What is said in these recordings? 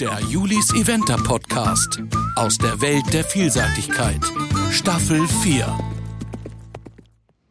Der Julis Eventer Podcast aus der Welt der Vielseitigkeit. Staffel 4.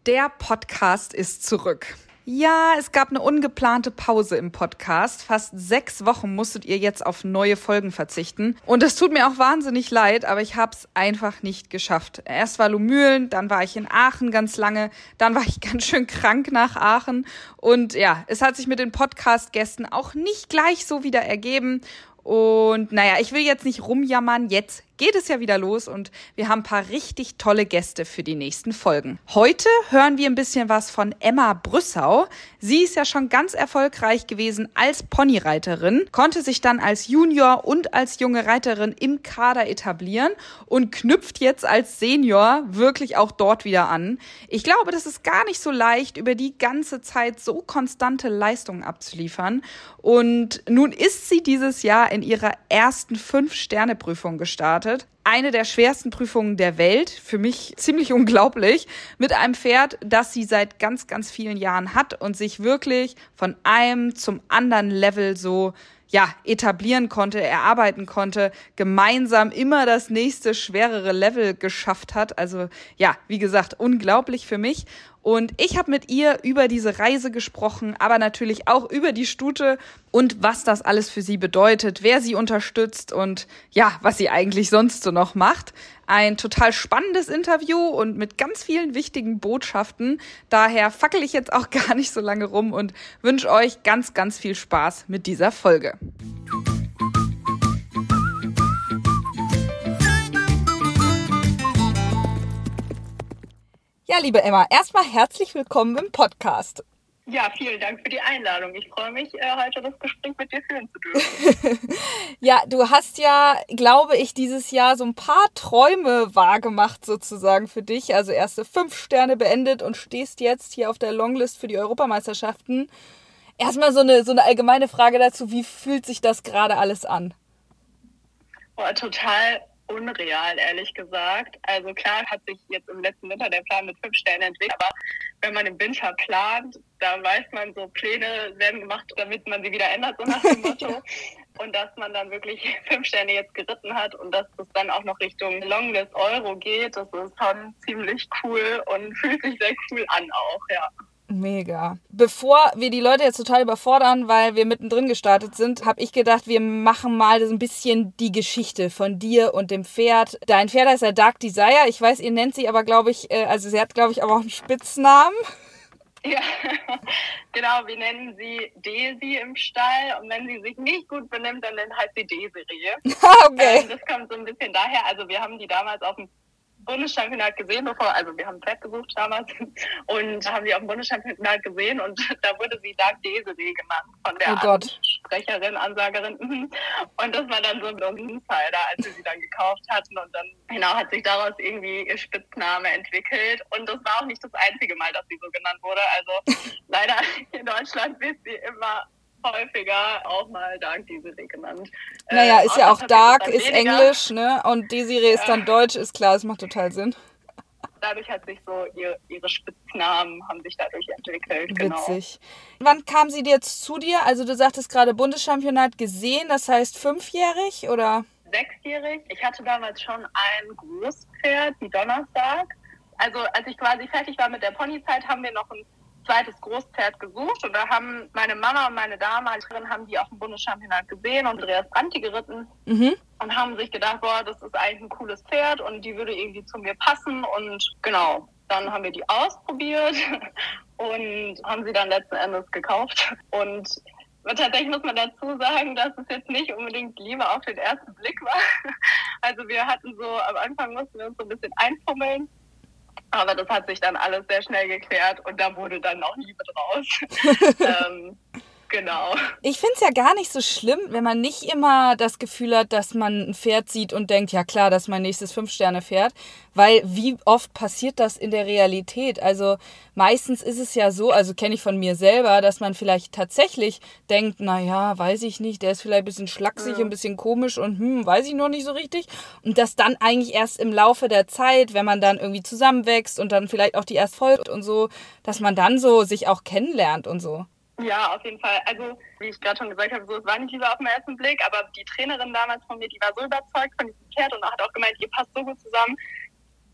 Der Podcast ist zurück. Ja, es gab eine ungeplante Pause im Podcast. Fast sechs Wochen musstet ihr jetzt auf neue Folgen verzichten. Und es tut mir auch wahnsinnig leid, aber ich habe es einfach nicht geschafft. Erst war Lumülen, dann war ich in Aachen ganz lange, dann war ich ganz schön krank nach Aachen. Und ja, es hat sich mit den Podcast-Gästen auch nicht gleich so wieder ergeben. Und naja, ich will jetzt nicht rumjammern, jetzt geht es ja wieder los und wir haben ein paar richtig tolle Gäste für die nächsten Folgen. Heute hören wir ein bisschen was von Emma Brüssau. Sie ist ja schon ganz erfolgreich gewesen als Ponyreiterin, konnte sich dann als Junior und als junge Reiterin im Kader etablieren und knüpft jetzt als Senior wirklich auch dort wieder an. Ich glaube, das ist gar nicht so leicht, über die ganze Zeit so konstante Leistungen abzuliefern. Und nun ist sie dieses Jahr in ihrer ersten Fünf-Sterne-Prüfung gestartet. Eine der schwersten Prüfungen der Welt, für mich ziemlich unglaublich, mit einem Pferd, das sie seit ganz, ganz vielen Jahren hat und sich wirklich von einem zum anderen Level so ja, etablieren konnte, erarbeiten konnte, gemeinsam immer das nächste schwerere Level geschafft hat. Also ja, wie gesagt, unglaublich für mich. Und ich habe mit ihr über diese Reise gesprochen, aber natürlich auch über die Stute und was das alles für sie bedeutet, wer sie unterstützt und ja, was sie eigentlich sonst so noch macht. Ein total spannendes Interview und mit ganz vielen wichtigen Botschaften. Daher fackel ich jetzt auch gar nicht so lange rum und wünsche euch ganz, ganz viel Spaß mit dieser Folge. Ja, liebe Emma, erstmal herzlich willkommen im Podcast. Ja, vielen Dank für die Einladung. Ich freue mich, äh, heute das Gespräch mit dir führen zu dürfen. ja, du hast ja, glaube ich, dieses Jahr so ein paar Träume wahrgemacht sozusagen für dich. Also erste fünf Sterne beendet und stehst jetzt hier auf der Longlist für die Europameisterschaften. Erstmal so eine, so eine allgemeine Frage dazu, wie fühlt sich das gerade alles an? Boah, total unreal, ehrlich gesagt. Also klar hat sich jetzt im letzten Winter der Plan mit fünf Sternen entwickelt, aber wenn man im Winter plant, da weiß man so, Pläne werden gemacht, damit man sie wieder ändert, so nach dem Motto. und dass man dann wirklich fünf Sterne jetzt geritten hat und dass es dann auch noch Richtung Longlist Euro geht, das ist schon ziemlich cool und fühlt sich sehr cool an auch, ja. Mega. Bevor wir die Leute jetzt total überfordern, weil wir mittendrin gestartet sind, habe ich gedacht, wir machen mal so ein bisschen die Geschichte von dir und dem Pferd. Dein Pferd heißt ja Dark Desire. Ich weiß, ihr nennt sie aber, glaube ich, äh, also sie hat, glaube ich, aber auch einen Spitznamen. Ja, genau, wir nennen sie Daisy im Stall und wenn sie sich nicht gut benimmt, dann heißt sie Desiree. okay. Ähm, das kommt so ein bisschen daher, also wir haben die damals auf dem Bundeschampionat gesehen, bevor, also wir haben Pferd gesucht damals und haben die auf dem Bundeschampionat gesehen und da wurde sie Dark Desiree genannt von der oh Sprecherin, Ansagerin. Und das war dann so ein Insider, als wir sie dann gekauft hatten und dann genau hat sich daraus irgendwie ihr Spitzname entwickelt und das war auch nicht das einzige Mal, dass sie so genannt wurde. Also leider in Deutschland wird sie immer häufiger auch mal Dark Desiree genannt. Naja, äh, ist ja auch Dark, ist Englisch, ne? Und Desiree ja. ist dann Deutsch, ist klar, das macht total Sinn. Dadurch hat sich so ihr, ihre Spitznamen haben sich dadurch entwickelt. Genau. Witzig. Genau. Wann kam sie jetzt zu dir? Also du sagtest gerade Bundeschampionat gesehen, das heißt fünfjährig oder? Sechsjährig. Ich hatte damals schon ein Großpferd, die Donnerstag. Also als ich quasi fertig war mit der Ponyzeit, haben wir noch ein zweites Großpferd gesucht und da haben meine Mama und meine Damaligerin haben die auf dem Bundeschampionat gesehen und Andreas Branti geritten mhm. und haben sich gedacht, boah, das ist eigentlich ein cooles Pferd und die würde irgendwie zu mir passen und genau, dann haben wir die ausprobiert und haben sie dann letzten Endes gekauft und Tatsächlich muss man dazu sagen, dass es jetzt nicht unbedingt Liebe auf den ersten Blick war. Also wir hatten so, am Anfang mussten wir uns so ein bisschen einfummeln aber das hat sich dann alles sehr schnell geklärt und da wurde dann auch Liebe draus. ähm, Genau. Ich finde es ja gar nicht so schlimm, wenn man nicht immer das Gefühl hat, dass man ein Pferd sieht und denkt, ja klar, das ist mein nächstes Fünf-Sterne-Pferd. Weil wie oft passiert das in der Realität? Also meistens ist es ja so, also kenne ich von mir selber, dass man vielleicht tatsächlich denkt, naja, weiß ich nicht, der ist vielleicht ein bisschen schlaksig, ja. ein bisschen komisch und hm, weiß ich noch nicht so richtig. Und das dann eigentlich erst im Laufe der Zeit, wenn man dann irgendwie zusammenwächst und dann vielleicht auch die erst folgt und so, dass man dann so sich auch kennenlernt und so. Ja, auf jeden Fall. Also, wie ich gerade schon gesagt habe, so, es war nicht lieber auf den ersten Blick, aber die Trainerin damals von mir, die war so überzeugt von diesem Pferd und hat auch gemeint, ihr passt so gut zusammen,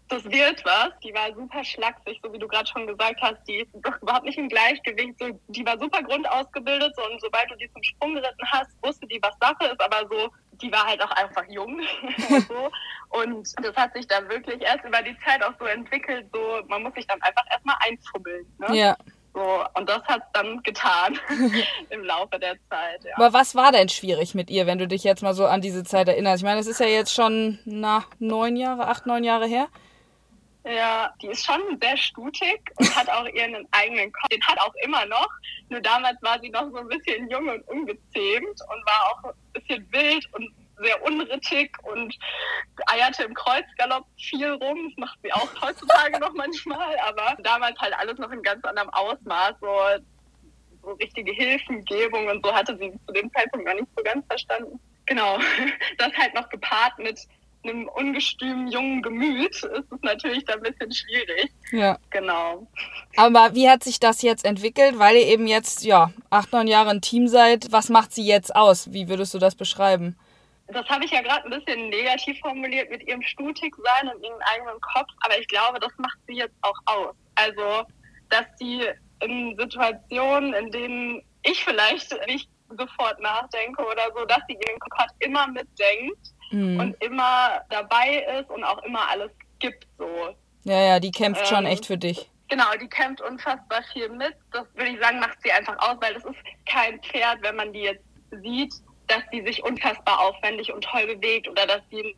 das wird was. Die war super schlaksig, so wie du gerade schon gesagt hast. Die ist doch überhaupt nicht im Gleichgewicht. So, die war super grundausgebildet so, und sobald du die zum Sprung geritten hast, wusste die, was Sache ist. Aber so, die war halt auch einfach jung. so. Und das hat sich dann wirklich erst über die Zeit auch so entwickelt. So, man muss sich dann einfach erstmal einfummeln. Ne? Ja. So, und das hat dann getan im Laufe der Zeit. Ja. Aber was war denn schwierig mit ihr, wenn du dich jetzt mal so an diese Zeit erinnerst? Ich meine, es ist ja jetzt schon na, neun Jahre, acht, neun Jahre her. Ja, die ist schon sehr stutig und hat auch ihren eigenen Kopf. Den hat auch immer noch. Nur damals war sie noch so ein bisschen jung und ungezähmt und war auch ein bisschen wild und sehr unrittig und eierte im Kreuzgalopp viel rum. Das macht sie auch heutzutage noch manchmal, aber damals halt alles noch in ganz anderem Ausmaß. So, so richtige Hilfengebung und so hatte sie zu dem Zeitpunkt noch nicht so ganz verstanden. Genau, das halt noch gepaart mit einem ungestümen jungen Gemüt ist es natürlich da ein bisschen schwierig. Ja. Genau. Aber wie hat sich das jetzt entwickelt? Weil ihr eben jetzt, ja, acht, neun Jahre ein Team seid. Was macht sie jetzt aus? Wie würdest du das beschreiben? Das habe ich ja gerade ein bisschen negativ formuliert mit ihrem Stutigsein und ihrem eigenen Kopf, aber ich glaube, das macht sie jetzt auch aus. Also, dass sie in Situationen, in denen ich vielleicht nicht sofort nachdenke oder so, dass sie ihren Kopf immer mitdenkt mhm. und immer dabei ist und auch immer alles gibt so. Ja, ja, die kämpft ähm, schon echt für dich. Genau, die kämpft unfassbar viel mit. Das würde ich sagen, macht sie einfach aus, weil das ist kein Pferd, wenn man die jetzt sieht, dass die sich unfassbar aufwendig und toll bewegt oder dass sie einen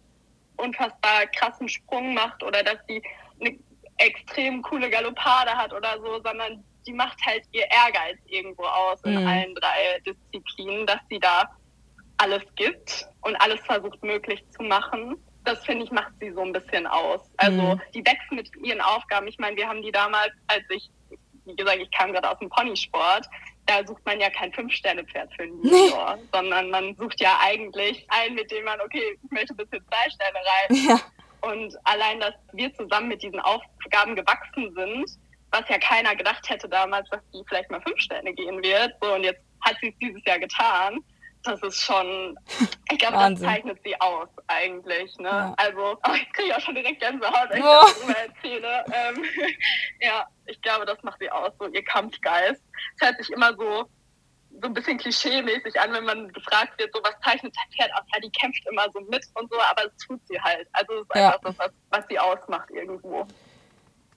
unfassbar krassen Sprung macht oder dass sie eine extrem coole Galoppade hat oder so, sondern die macht halt ihr Ehrgeiz irgendwo aus in mhm. allen drei Disziplinen, dass sie da alles gibt und alles versucht möglich zu machen. Das finde ich macht sie so ein bisschen aus. Also mhm. die wächst mit ihren Aufgaben. Ich meine, wir haben die damals, als ich, wie gesagt, ich kam gerade aus dem Ponysport, da sucht man ja kein Fünf-Sterne-Pferd für einen Junior, nee. sondern man sucht ja eigentlich einen, mit dem man, okay, ich möchte ein bisschen zwei Sterne rein. Ja. Und allein, dass wir zusammen mit diesen Aufgaben gewachsen sind, was ja keiner gedacht hätte damals, dass die vielleicht mal fünf Sterne gehen wird. So, und jetzt hat sie es dieses Jahr getan das ist schon, ich glaube, das zeichnet sie aus eigentlich. Ne? Ja. Also, oh, ich kriege auch schon direkt Gänsehaut, wenn ich oh. das darüber erzähle. Ähm, ja, ich glaube, das macht sie aus, so ihr Kampfgeist. Es hört sich immer so, so ein bisschen klischee-mäßig an, wenn man gefragt wird, so was zeichnet das Pferd aus? Ja, die kämpft immer so mit und so, aber es tut sie halt. Also es ist ja. einfach das, was, was sie ausmacht irgendwo.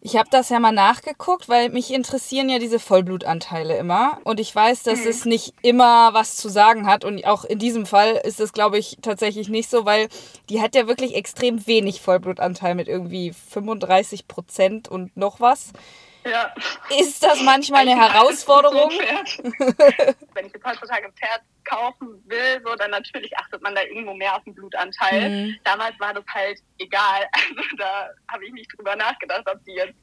Ich habe das ja mal nachgeguckt, weil mich interessieren ja diese Vollblutanteile immer. Und ich weiß, dass mhm. es nicht immer was zu sagen hat. Und auch in diesem Fall ist es, glaube ich, tatsächlich nicht so, weil die hat ja wirklich extrem wenig Vollblutanteil mit irgendwie 35 Prozent und noch was. Ja. Ist das manchmal eine Herausforderung? Wenn ich jetzt heutzutage ein Pferd kaufen will, so, dann natürlich achtet man da irgendwo mehr auf den Blutanteil. Mhm. Damals war das halt egal. Also da habe ich nicht drüber nachgedacht, ob die jetzt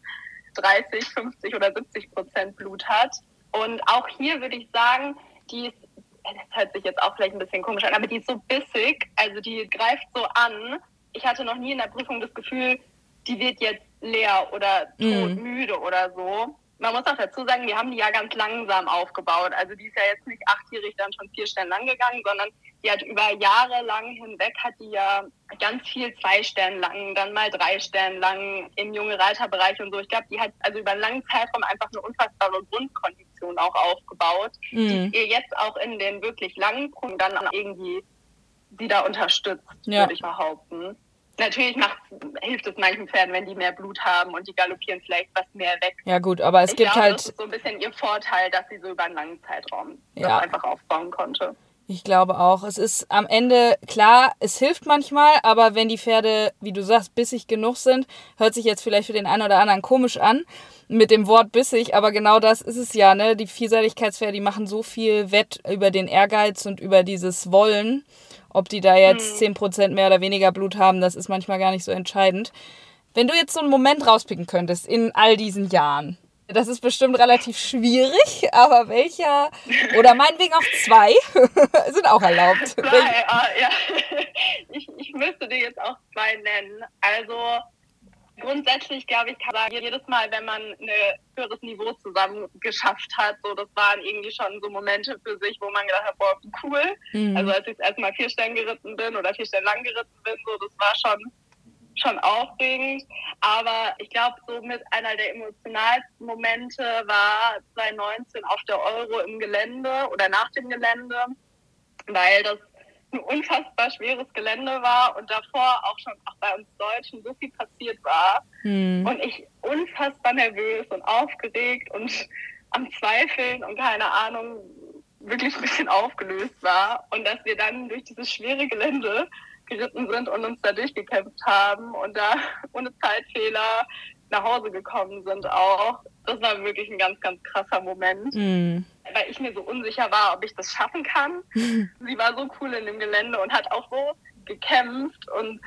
30, 50 oder 70 Prozent Blut hat. Und auch hier würde ich sagen, die ist, das hört sich jetzt auch vielleicht ein bisschen komisch an, aber die ist so bissig, also die greift so an. Ich hatte noch nie in der Prüfung das Gefühl, die wird jetzt leer oder mhm. todmüde mm. oder so. Man muss auch dazu sagen, wir haben die ja ganz langsam aufgebaut. Also die ist ja jetzt nicht achtjährig dann schon vier Sterne lang gegangen, sondern die hat über Jahre lang hinweg hat die ja ganz viel zwei Sterne lang, dann mal drei Sterne lang im junge Reiterbereich und so. Ich glaube, die hat also über einen langen Zeitraum einfach eine unfassbare Grundkondition auch aufgebaut, mm. die ihr jetzt auch in den wirklich langen Prüfungen dann irgendwie sie da unterstützt, ja. würde ich behaupten natürlich hilft es manchen Pferden, wenn die mehr Blut haben und die galoppieren vielleicht was mehr weg. Ja gut, aber es ich gibt glaube, halt... Das ist so ein bisschen ihr Vorteil, dass sie so über einen langen Zeitraum ja. einfach aufbauen konnte. Ich glaube auch. Es ist am Ende klar, es hilft manchmal, aber wenn die Pferde, wie du sagst, bissig genug sind, hört sich jetzt vielleicht für den einen oder anderen komisch an mit dem Wort bissig, aber genau das ist es ja, ne? Die Vielseitigkeitspferde, die machen so viel Wett über den Ehrgeiz und über dieses Wollen. Ob die da jetzt hm. 10% mehr oder weniger Blut haben, das ist manchmal gar nicht so entscheidend. Wenn du jetzt so einen Moment rauspicken könntest in all diesen Jahren, das ist bestimmt relativ schwierig, aber welcher, oder meinetwegen auch zwei, sind auch erlaubt. Zwei, uh, ja. Ich, ich müsste dir jetzt auch zwei nennen. Also, grundsätzlich, glaube ich, kann man jedes Mal, wenn man ein höheres Niveau zusammen geschafft hat, so das waren irgendwie schon so Momente für sich, wo man gedacht hat, boah, cool. Mhm. Also als ich erstmal vier Stellen geritten bin oder vier Stellen lang geritten bin, so das war schon schon aufregend. Aber ich glaube, so mit einer der emotionalsten Momente war 2019 auf der Euro im Gelände oder nach dem Gelände, weil das ein unfassbar schweres Gelände war und davor auch schon auch bei uns Deutschen so viel passiert war. Hm. Und ich unfassbar nervös und aufgeregt und am Zweifeln und keine Ahnung, wirklich ein bisschen aufgelöst war. Und dass wir dann durch dieses schwere Gelände geritten sind und uns da durchgekämpft haben und da ohne Zeitfehler nach Hause gekommen sind auch. Das war wirklich ein ganz, ganz krasser Moment, mm. weil ich mir so unsicher war, ob ich das schaffen kann. Sie war so cool in dem Gelände und hat auch so gekämpft und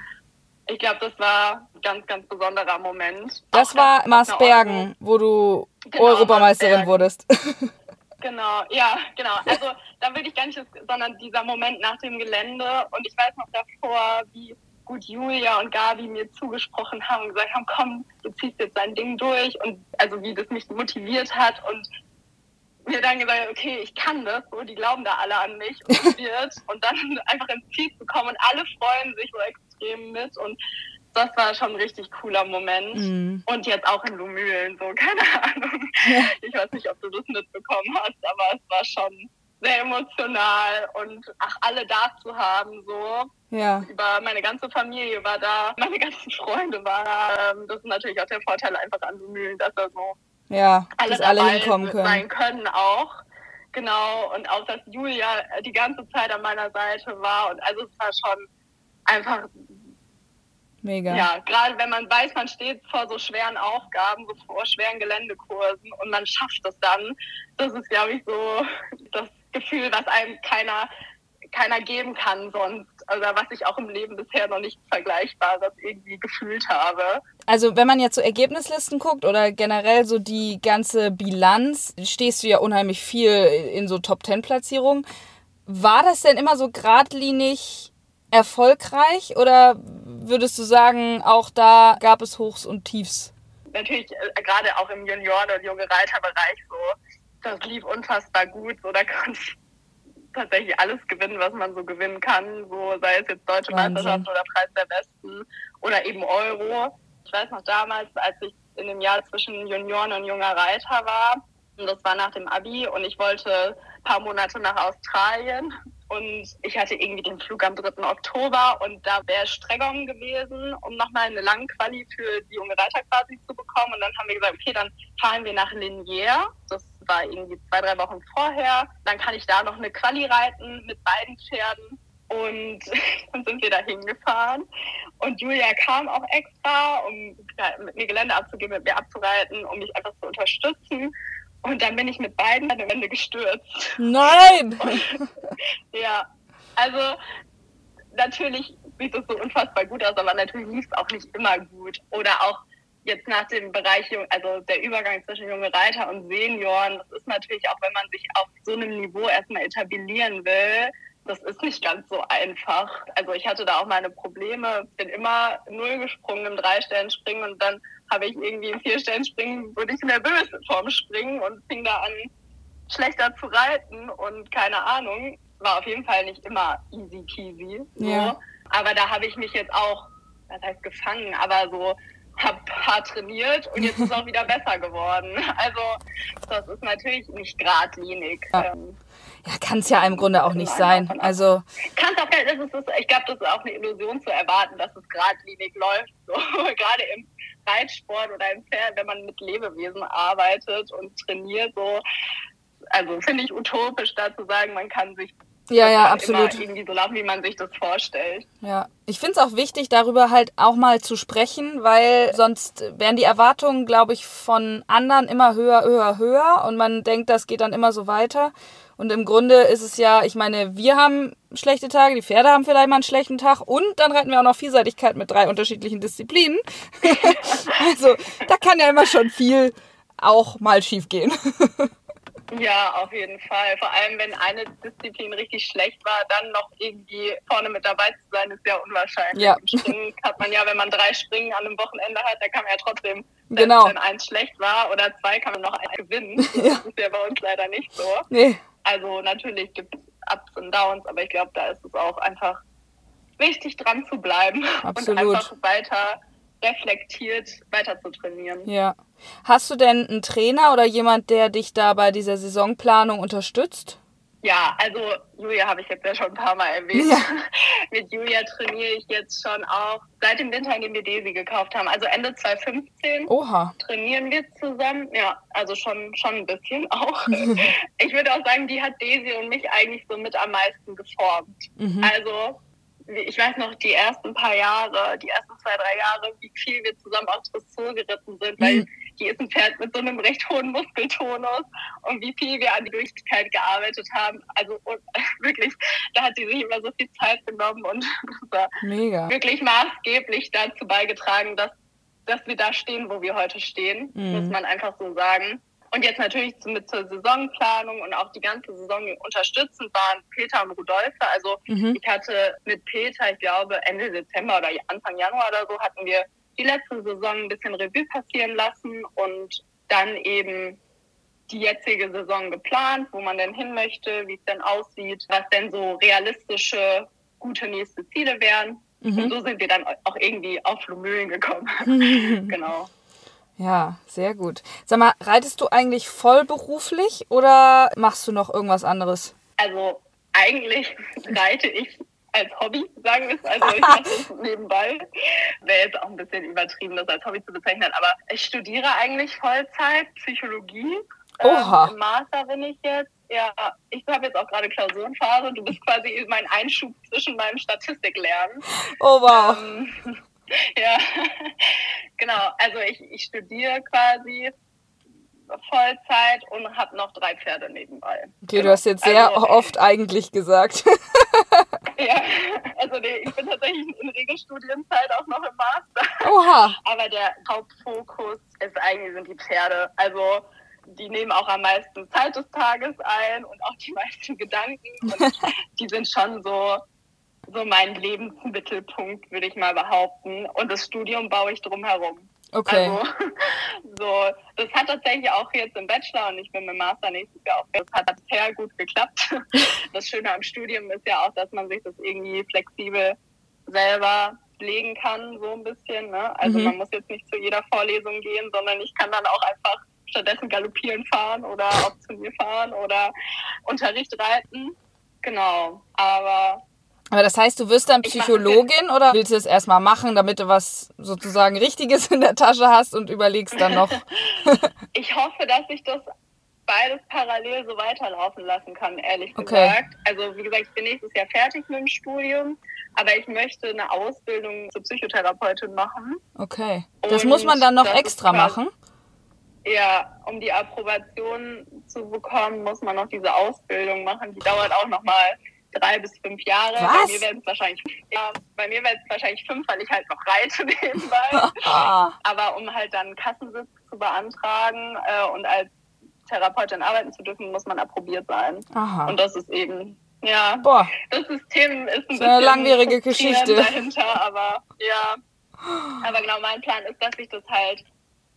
ich glaube, das war ein ganz, ganz besonderer Moment. Das auch war Marsbergen, wo du genau, Europameisterin wurdest. Genau, ja, genau. Also da will ich gar nicht, sondern dieser Moment nach dem Gelände und ich weiß noch davor, wie gut Julia und Gabi mir zugesprochen haben und gesagt haben, komm, du ziehst jetzt dein Ding durch und also wie das mich motiviert hat und mir dann gesagt, okay, ich kann das, so, die glauben da alle an mich und es wird und dann einfach ins Ziel zu kommen und alle freuen sich so extrem mit und das war schon ein richtig cooler Moment. Mhm. Und jetzt auch in Lumülen, so, keine Ahnung. Ja. Ich weiß nicht, ob du das mitbekommen hast, aber es war schon sehr emotional und ach, alle da zu haben, so. Ja. Über meine ganze Familie war da, meine ganzen Freunde waren da. Ähm, das ist natürlich auch der Vorteil einfach an Lumülen, dass da so ja, alle, alle hinkommen können. sein können auch. Genau, und auch, dass Julia die ganze Zeit an meiner Seite war. Und also es war schon einfach Mega. Ja, gerade wenn man weiß, man steht vor so schweren Aufgaben, so vor schweren Geländekursen und man schafft es dann. Das ist, glaube ich, so das Gefühl, was einem keiner, keiner geben kann sonst. Also was ich auch im Leben bisher noch nicht Vergleichbares irgendwie gefühlt habe. Also wenn man jetzt so Ergebnislisten guckt oder generell so die ganze Bilanz, stehst du ja unheimlich viel in so Top-10-Platzierungen. War das denn immer so geradlinig erfolgreich oder würdest du sagen, auch da gab es Hochs und Tiefs? Natürlich, äh, gerade auch im Junioren- und junge Reiterbereich so, das lief unfassbar gut. So, da konnte ich tatsächlich alles gewinnen, was man so gewinnen kann. So, sei es jetzt Deutsche Wahnsinn. Meisterschaft oder Preis der Besten oder eben Euro. Ich weiß noch damals, als ich in dem Jahr zwischen Junioren und junger Reiter war, und das war nach dem Abi und ich wollte ein paar Monate nach Australien und ich hatte irgendwie den Flug am 3. Oktober und da wäre Streckung gewesen, um nochmal eine lange Quali für die junge Reiter quasi zu bekommen. Und dann haben wir gesagt, okay, dann fahren wir nach Linier. Das war irgendwie zwei, drei Wochen vorher. Dann kann ich da noch eine Quali reiten mit beiden Pferden. Und dann sind wir da hingefahren. Und Julia kam auch extra, um mit mir Gelände abzugeben, mit mir abzureiten, um mich einfach zu unterstützen. Und dann bin ich mit beiden an der Wände gestürzt. Nein! Und, ja, also natürlich sieht es so unfassbar gut aus, aber natürlich lief es auch nicht immer gut. Oder auch jetzt nach dem Bereich, also der Übergang zwischen junge Reiter und Senioren, das ist natürlich auch, wenn man sich auf so einem Niveau erstmal etablieren will, das ist nicht ganz so einfach. Also ich hatte da auch meine Probleme, bin immer null gesprungen im Drei-Stellen-Springen und dann habe ich irgendwie im Vier-Stellen-Springen, wurde ich nervös vorm Springen und fing da an, schlechter zu reiten und keine Ahnung. War auf jeden Fall nicht immer easy peasy. So. Ja. Aber da habe ich mich jetzt auch, das heißt gefangen, aber so habe hart trainiert und jetzt ist es auch wieder besser geworden. Also das ist natürlich nicht geradlinig. Ja. Ähm, ja, kann es ja im Grunde auch nicht sein. Also kann auch, das ist, ich glaube, das ist auch eine Illusion zu erwarten, dass es geradlinig läuft. So, gerade im Reitsport oder im Pferd, wenn man mit Lebewesen arbeitet und trainiert, so, also finde ich utopisch, da zu sagen, man kann sich ja, ja, absolut. irgendwie so laufen, wie man sich das vorstellt. Ja, ich finde es auch wichtig, darüber halt auch mal zu sprechen, weil sonst werden die Erwartungen, glaube ich, von anderen immer höher, höher, höher und man denkt, das geht dann immer so weiter. Und im Grunde ist es ja, ich meine, wir haben schlechte Tage, die Pferde haben vielleicht mal einen schlechten Tag und dann reiten wir auch noch Vielseitigkeit mit drei unterschiedlichen Disziplinen. also da kann ja immer schon viel auch mal schief gehen. Ja, auf jeden Fall. Vor allem, wenn eine Disziplin richtig schlecht war, dann noch irgendwie vorne mit dabei zu sein, ist ja unwahrscheinlich. Ja. Im Springen hat man ja, wenn man drei Springen an einem Wochenende hat, da kann man ja trotzdem, Genau. wenn eins schlecht war oder zwei, kann man noch eins gewinnen. Ja. Das ist ja bei uns leider nicht so. Nee. Also natürlich gibt es Ups und Downs, aber ich glaube, da ist es auch einfach wichtig dran zu bleiben Absolut. und einfach weiter reflektiert weiter zu trainieren. Ja. Hast du denn einen Trainer oder jemand, der dich da bei dieser Saisonplanung unterstützt? Ja, also Julia habe ich jetzt ja schon ein paar Mal erwähnt. Ja. Mit Julia trainiere ich jetzt schon auch seit dem Winter, in dem wir Desi gekauft haben. Also Ende 2015 Oha. trainieren wir zusammen. Ja, also schon, schon ein bisschen auch. ich würde auch sagen, die hat Desi und mich eigentlich so mit am meisten geformt. Mhm. Also ich weiß noch, die ersten paar Jahre, die ersten zwei, drei Jahre, wie viel wir zusammen auf Dressur geritten sind, weil Mhm. die ist ein Pferd mit so einem recht hohen Muskeltonus und wie viel wir an die Durchtigkeit gearbeitet haben. Also und, wirklich, da hat sie sich immer so viel Zeit genommen und das war Mega. wirklich maßgeblich dazu beigetragen, dass, dass wir da stehen, wo wir heute stehen, Mhm. muss man einfach so sagen. Und jetzt natürlich zu, mit zur Saisonplanung und auch die ganze Saison unterstützend waren Peter und Rudolfe. Also Mhm. ich hatte mit Peter, ich glaube Ende Dezember oder Anfang Januar oder so, hatten wir die letzte Saison ein bisschen Revue passieren lassen und dann eben die jetzige Saison geplant, wo man denn hin möchte, wie es denn aussieht, was denn so realistische, gute nächste Ziele wären. Und Mhm. so sind wir dann auch irgendwie auf Lumülen gekommen. genau. Ja, sehr gut. Sag mal, reitest du eigentlich vollberuflich oder machst du noch irgendwas anderes? Also eigentlich reite ich als Hobby, sagen wir es. Also ich mache das nebenbei. Wäre jetzt auch ein bisschen übertrieben, das als Hobby zu bezeichnen. Aber ich studiere eigentlich Vollzeit Psychologie. Oha. Ähm, Im Master bin ich jetzt. Ja, ich habe jetzt auch gerade Klausurenphase. Du bist quasi mein Einschub zwischen meinem Statistiklernen. Oh wow. Ähm, ja, genau. Also ich, ich studiere quasi Vollzeit und habe noch drei Pferde nebenbei. Okay, du hast jetzt sehr Also- oft eigentlich gesagt. Ja, also nee, ich bin tatsächlich in Regelstudienzeit auch noch im Master. Oha. Aber der Hauptfokus ist eigentlich sind die Pferde. Also die nehmen auch am meisten Zeit des Tages ein und auch die meisten Gedanken. Und die sind schon so, so mein Lebensmittelpunkt, würde ich mal behaupten. Und das Studium baue ich drum herum. Okay. Also, so, das hat tatsächlich auch jetzt im Bachelor und ich bin im Master nächstes Jahr auch. Das hat sehr gut geklappt. Das Schöne am Studium ist ja auch, dass man sich das irgendwie flexibel selber legen kann, so ein bisschen. Ne? Also Mhm. man muss jetzt nicht zu jeder Vorlesung gehen, sondern ich kann dann auch einfach stattdessen galoppieren fahren oder auf Turnier fahren oder Unterricht reiten. Genau. Aber Aber das heißt, du wirst dann Psychologin oder willst du es erstmal machen, damit du was sozusagen Richtiges in der Tasche hast und überlegst dann noch? ich hoffe, dass ich das beides parallel so weiterlaufen lassen kann, ehrlich Okay. gesagt. Also wie gesagt, ich bin nächstes Jahr fertig mit dem Studium, aber ich möchte eine Ausbildung zur Psychotherapeutin machen. Okay. Das Und muss man dann noch extra machen? Ja, um die Approbation zu bekommen, muss man noch diese Ausbildung machen. Die dauert auch nochmal drei bis fünf Jahre. Was? Bei mir werden es wahrscheinlich, ja, bei mir werden es wahrscheinlich fünf, weil ich halt noch reite nebenbei. Aber um halt dann Kassensitz zu beantragen äh, und als Therapeutin arbeiten zu dürfen, muss man approbiert sein. Aha. Und das ist eben, ja, Boah. das System ist ein ist eine bisschen langwierige Geschichte. dahinter, aber ja. Aber genau, mein Plan ist, dass ich das halt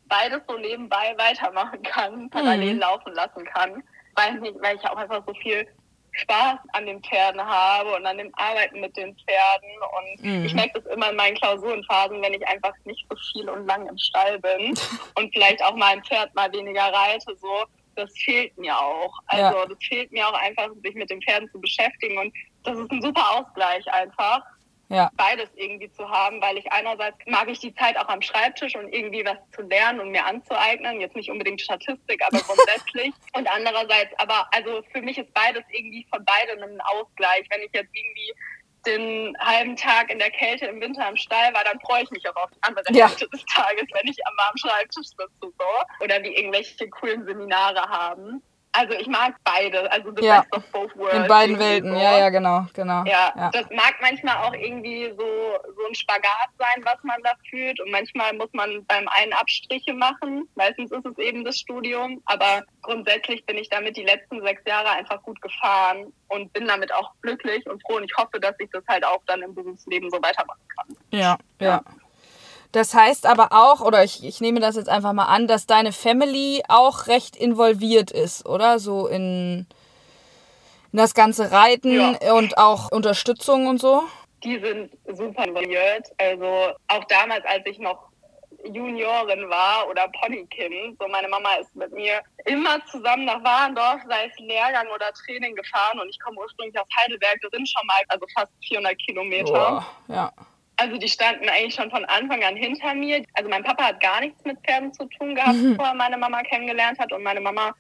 beides so nebenbei weitermachen kann, parallel Mhm. laufen lassen kann. Weil, weil ich auch einfach so viel Spaß an den Pferden habe und an dem Arbeiten mit den Pferden. Und Mhm. ich merke das immer in meinen Klausurenphasen, wenn ich einfach nicht so viel und lang im Stall bin und vielleicht auch mal ein Pferd mal weniger reite, so. Das fehlt mir auch. Also Ja. das fehlt mir auch einfach, sich mit den Pferden zu beschäftigen. Und das ist ein super Ausgleich einfach Ja. beides irgendwie zu haben, weil ich einerseits mag ich die Zeit auch am Schreibtisch und irgendwie was zu lernen und mir anzueignen, jetzt nicht unbedingt Statistik, aber grundsätzlich. und andererseits, aber also für mich ist beides irgendwie von beidem ein Ausgleich. Wenn ich jetzt irgendwie den halben Tag in der Kälte im Winter im Stall war, dann freue ich mich auch auf die andere Ja. Hälfte des Tages, wenn ich am warmen Schreibtisch sitze so. Oder wie irgendwelche coolen Seminare haben. Also ich mag beide, also the Ja. best of both worlds. In beiden Welten, so. ja, ja, genau, genau. Ja, ja. das mag manchmal auch irgendwie so, so ein Spagat sein, was man da fühlt. Und manchmal muss man beim einen Abstriche machen. Meistens ist es eben das Studium. Aber grundsätzlich bin ich damit die letzten sechs Jahre einfach gut gefahren und bin damit auch glücklich und froh. Und ich hoffe, dass ich das halt auch dann im Berufsleben so weitermachen kann. Ja, ja. Das heißt aber auch, oder ich, ich nehme das jetzt einfach mal an, dass deine Family auch recht involviert ist, oder? So in, in das ganze Reiten Ja. und auch Unterstützung und so. Die sind super involviert. Also auch damals, als ich noch Juniorin war oder Ponykind, so meine Mama ist mit mir immer zusammen nach Warendorf, sei es Lehrgang oder Training gefahren und ich komme ursprünglich aus Heidelberg, das sind schon mal also fast 400 Kilometer. Boah, ja. Also die standen eigentlich schon von Anfang an hinter mir. Also mein Papa hat gar nichts mit Pferden zu tun gehabt, bevor er meine Mama kennengelernt hat. Und meine Mama,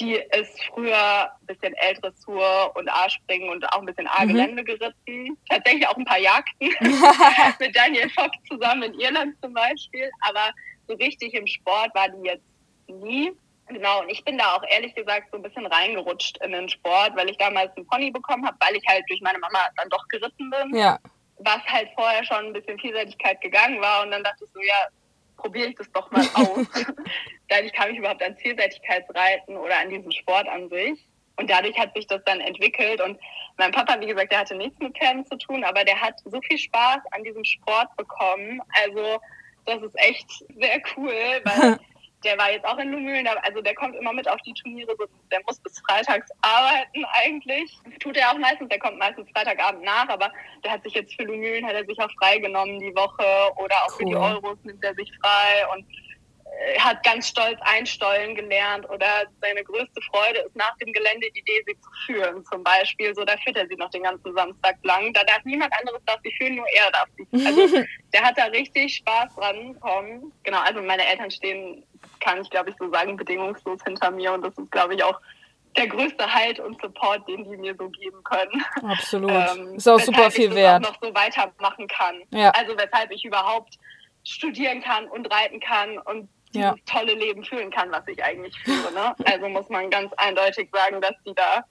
die ist früher ein bisschen L-Dressur und A-Springen und auch ein bisschen A-Gelände geritten. Tatsächlich auch ein paar Jagden mit Daniel Fock zusammen in Irland zum Beispiel. Aber so richtig im Sport war die jetzt nie. Genau, und ich bin da auch ehrlich gesagt so ein bisschen reingerutscht in den Sport, weil ich damals einen Pony bekommen habe, weil ich halt durch meine Mama dann doch geritten bin Ja, was halt vorher schon ein bisschen Vielseitigkeit gegangen war. Und dann dachte ich so, ja, probiere ich das doch mal aus. dadurch kam ich überhaupt an Vielseitigkeitsreiten oder an diesen Sport an sich. Und dadurch hat sich das dann entwickelt. Und mein Papa, wie gesagt, der hatte nichts mit Pferden zu tun, aber der hat so viel Spaß an diesem Sport bekommen. Also das ist echt sehr cool, weil der war jetzt auch in Lumülen, also der kommt immer mit auf die Turniere, der muss bis freitags arbeiten eigentlich. Tut er auch meistens, der kommt meistens Freitagabend nach, aber der hat sich jetzt für Lumülen, hat er sich auch freigenommen die Woche oder auch für die Cool. Euros nimmt er sich frei und hat ganz stolz einstollen gelernt oder seine größte Freude ist nach dem Gelände die Idee, sie zu führen zum Beispiel. So, da führt er sie noch den ganzen Samstag lang. Da darf niemand anderes darf sie führen, nur er darf sie. Also der hat da richtig Spaß dran bekommen. Genau, also meine Eltern stehen, kann ich glaube ich so sagen, bedingungslos hinter mir und das ist glaube ich auch der größte Halt und Support, den die mir so geben können. absolut. Ähm, ist auch super ich viel das wert. Auch noch so weitermachen kann. Ja. Also weshalb ich überhaupt studieren kann und reiten kann und Ja. tolle Leben führen kann, was ich eigentlich führe. Ne? Also muss man ganz eindeutig sagen, dass die da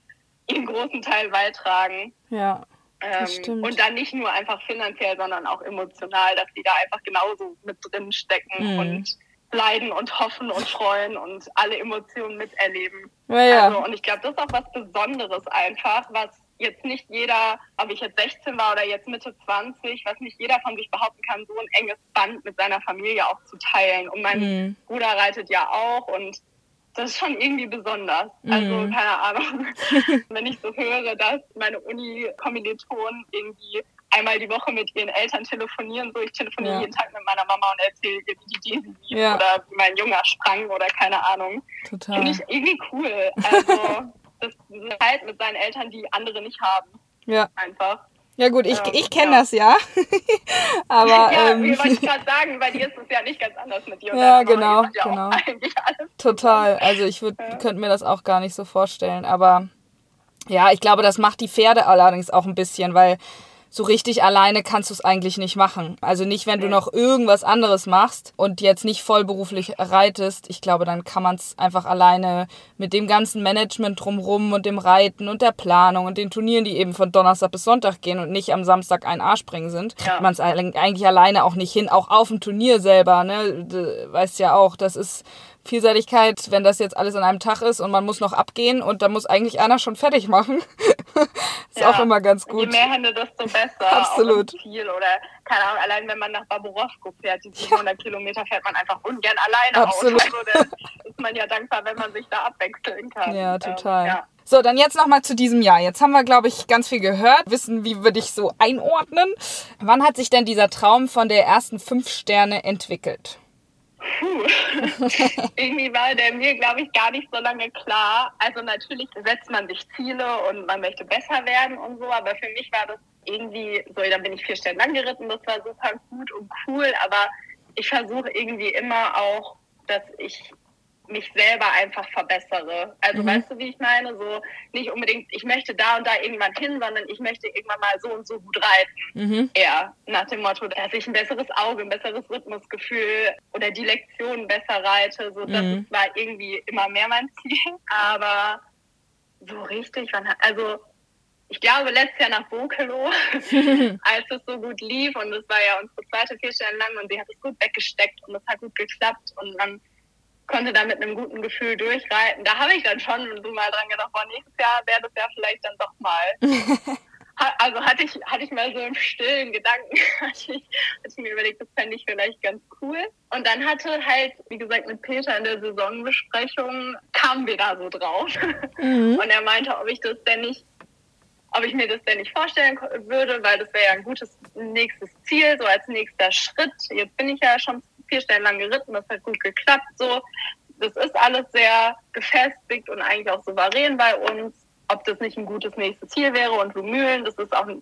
ihren großen Teil beitragen. Ja, Ähm, und dann nicht nur einfach finanziell, sondern auch emotional, dass die da einfach genauso mit drin stecken Mhm. und leiden und hoffen und freuen und alle Emotionen miterleben. ja, ja. Also, und ich glaube, das ist auch was Besonderes einfach, was jetzt nicht jeder, ob ich jetzt 16 war oder jetzt Mitte 20, was nicht jeder von sich behaupten kann, so ein enges Band mit seiner Familie auch zu teilen. Und mein Mhm. Bruder reitet ja auch und das ist schon irgendwie besonders. Also, Mhm. keine Ahnung, wenn ich so höre, dass meine Uni-Kommilitonen irgendwie einmal die Woche mit ihren Eltern telefonieren, so ich telefoniere Ja. jeden Tag mit meiner Mama und erzähle ihr, wie die Daisy Ja. oder wie mein Junge sprang oder keine Ahnung. Total. Finde ich irgendwie cool. Also, das ist halt mit seinen Eltern, die andere nicht haben. Ja. Einfach. ja gut, ich, Ähm, ich kenne ja. das ja. Aber ja, ähm, wie wollte ich gerade sagen, bei dir ist es ja nicht ganz anders mit dir. Ja, genau, ja genau. Total. Also ich würd, könnte mir das auch gar nicht so vorstellen. Aber ja, ich glaube, das macht die Pferde allerdings auch ein bisschen, weil so richtig alleine kannst du es eigentlich nicht machen. Also nicht, wenn du noch irgendwas anderes machst und jetzt nicht vollberuflich reitest. Ich glaube, dann kann man es einfach alleine mit dem ganzen Management drumrum und dem Reiten und der Planung und den Turnieren, die eben von Donnerstag bis Sonntag gehen und nicht am Samstag ein A-Springen sind, Ja. man es eigentlich alleine auch nicht hin, auch auf dem Turnier selber, ne? Du weißt ja auch, das ist Vielseitigkeit, wenn das jetzt alles an einem Tag ist und man muss noch abgehen und da muss eigentlich einer schon fertig machen. ist Ja. auch immer ganz Je gut. mehr Hände, desto besser. Absolut. Ziel oder, keine Ahnung, allein wenn man nach Baborowko fährt, die 700 Kilometer fährt man einfach ungern alleine Absolut. aus. Also ist man ja dankbar, wenn man sich da abwechseln kann. Ja, Ähm, total. ja. So, dann jetzt nochmal zu diesem Jahr. Jetzt haben wir, glaube ich, ganz viel gehört, wissen, wie wir dich so einordnen. Wann hat sich denn dieser Traum von der ersten fünf Sterne entwickelt? Puh. Irgendwie war der mir, glaube ich, gar nicht so lange klar. Also natürlich setzt man sich Ziele und man möchte besser werden und so, aber für mich war das irgendwie so, dann bin ich vier Stellen lang geritten, das war super gut und cool, aber ich versuche irgendwie immer auch, dass ich mich selber einfach verbessere. Also mhm. weißt du, wie ich meine? So nicht unbedingt, ich möchte da und da irgendwann hin, sondern ich möchte irgendwann mal so und so gut reiten. Mhm. Eher nach dem Motto, dass ich ein besseres Auge, ein besseres Rhythmusgefühl oder die Lektionen besser reite. So, das mhm. war irgendwie immer mehr mein Ziel. Aber so richtig, wann, also ich glaube, letztes Jahr nach Bokelo, als es so gut lief und es war ja unsere zweite Vierstellen lang und sie hat es gut weggesteckt und es hat gut geklappt und man konnte da mit einem guten Gefühl durchreiten. Da habe ich dann schon so mal dran gedacht, boah, nächstes Jahr wäre das ja vielleicht dann doch mal. also hatte ich, hatte ich mal so im stillen Gedanken, hatte ich, hatte ich mir überlegt, das fände ich vielleicht ganz cool. Und dann hatte halt, wie gesagt, mit Peter in der Saisonbesprechung kamen wir da so drauf. Mhm. Und er meinte, ob ich das denn nicht ob ich mir das denn nicht vorstellen würde, weil das wäre ja ein gutes nächstes Ziel, so als nächster Schritt. Jetzt bin ich ja schon vier Stellen lang geritten, das hat gut geklappt. So, das ist alles sehr gefestigt und eigentlich auch souverän bei uns. Ob das nicht ein gutes nächstes Ziel wäre und Lumülen, das ist auch ein,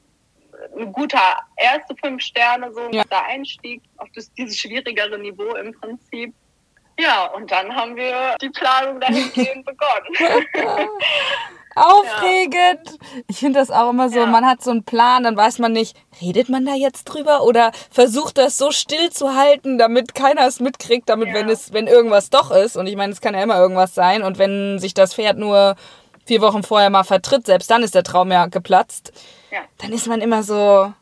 ein guter erste fünf Sterne, so ja. der Einstieg auf das, dieses schwierigere Niveau im Prinzip. Ja, und dann haben wir die Planung dahingehend begonnen. Aufregend. Ja. Ich finde das auch immer so, ja. man hat so einen Plan, dann weiß man nicht, redet man da jetzt drüber oder versucht das so still zu halten, damit keiner es mitkriegt, damit ja. wenn es, wenn irgendwas doch ist, und ich meine, es kann ja immer irgendwas sein, und wenn sich das Pferd nur vier Wochen vorher mal vertritt, selbst dann ist der Traum ja geplatzt, dann ist man immer so,